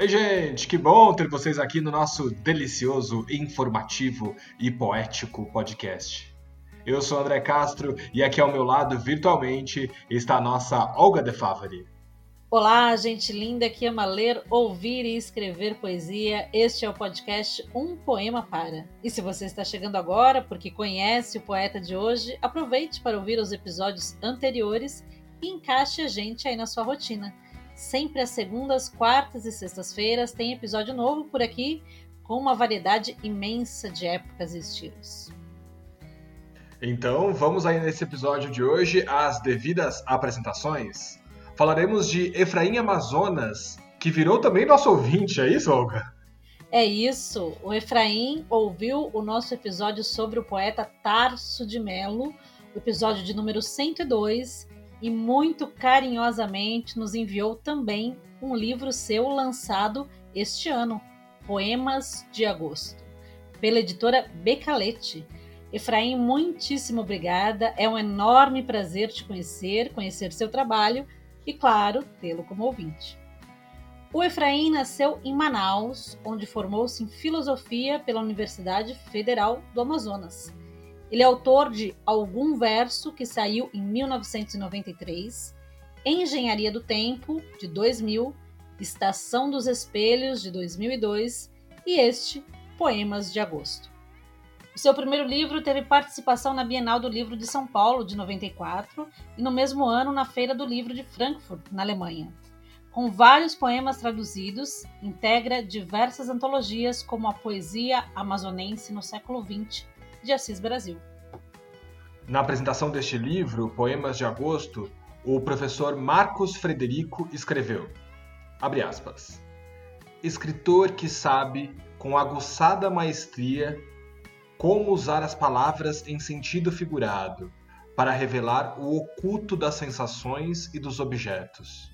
Ei, gente, que bom ter vocês aqui no nosso delicioso, informativo e poético podcast. Eu sou André Castro e aqui ao meu lado, virtualmente, está a nossa Olga De Favari. Olá, gente linda que ama ler, ouvir e escrever poesia. Este é o podcast Um Poema Para. E se você está chegando agora porque conhece o poeta de hoje, aproveite para ouvir os episódios anteriores e encaixe a gente aí na sua rotina. Sempre às segundas, quartas e sextas-feiras tem episódio novo por aqui, com uma variedade imensa de épocas e estilos. Então, vamos aí nesse episódio de hoje às devidas apresentações. Falaremos de Efraim Amazonas, que virou também nosso ouvinte, é isso, Olga? É isso. O Efraim ouviu o nosso episódio sobre o poeta Tarso de Melo, o episódio de número 102, e muito carinhosamente nos enviou também um livro seu lançado este ano, Poemas de Agosto, pela editora Becalete. Efraim, muitíssimo obrigada. É um enorme prazer te conhecer, conhecer seu trabalho e, claro, tê-lo como ouvinte. O Efraim nasceu em Manaus, onde formou-se em filosofia pela Universidade Federal do Amazonas. Ele é autor de Algum Verso, que saiu em 1993, Engenharia do Tempo, de 2000, Estação dos Espelhos, de 2002 e este, Poemas de Agosto. O seu primeiro livro teve participação na Bienal do Livro de São Paulo, de 94, e no mesmo ano na Feira do Livro de Frankfurt, na Alemanha. Com vários poemas traduzidos, integra diversas antologias como a Poesia Amazonense no século XX, de Assis Brasil. Na apresentação deste livro, Poemas de Agosto, o professor Marcos Frederico escreveu, abre aspas, escritor que sabe, com aguçada maestria, como usar as palavras em sentido figurado, para revelar o oculto das sensações e dos objetos.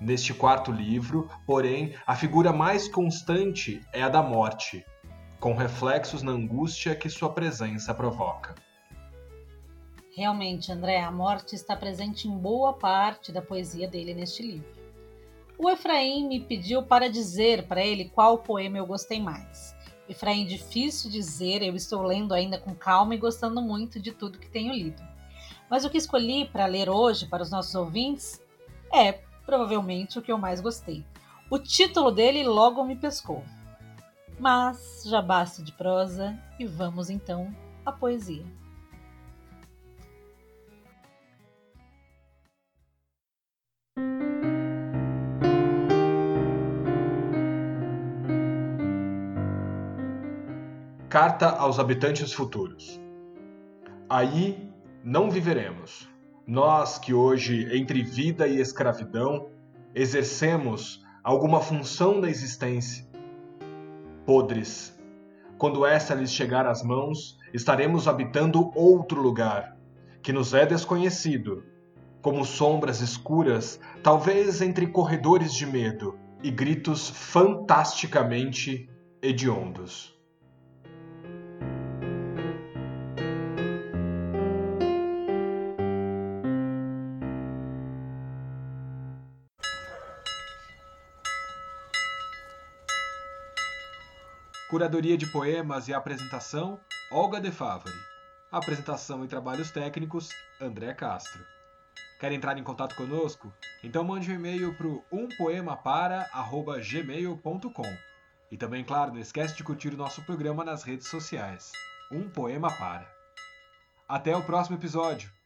Neste quarto livro, porém, a figura mais constante é a da morte, com reflexos na angústia que sua presença provoca. Realmente, André, a morte está presente em boa parte da poesia dele neste livro. O Efraim me pediu para dizer para ele qual poema eu gostei mais. Efraim, difícil dizer, eu estou lendo ainda com calma e gostando muito de tudo que tenho lido. Mas o que escolhi para ler hoje para os nossos ouvintes é provavelmente o que eu mais gostei. O título dele logo me pescou. Mas já basta de prosa e vamos então à poesia. Carta aos habitantes futuros. Aí não viveremos. Nós que hoje, entre vida e escravidão, exercemos alguma função da existência podres. Quando essa lhes chegar às mãos, estaremos habitando outro lugar, que nos é desconhecido, como sombras escuras, talvez entre corredores de medo e gritos fantasticamente hediondos. Curadoria de poemas e apresentação, Olga De Favari. Apresentação e trabalhos técnicos, André Castro. Quer entrar em contato conosco? Então mande um e-mail para umpoemapara.gmail.com E também, claro, não esquece de curtir o nosso programa nas redes sociais. Um Poema Para. Até o próximo episódio!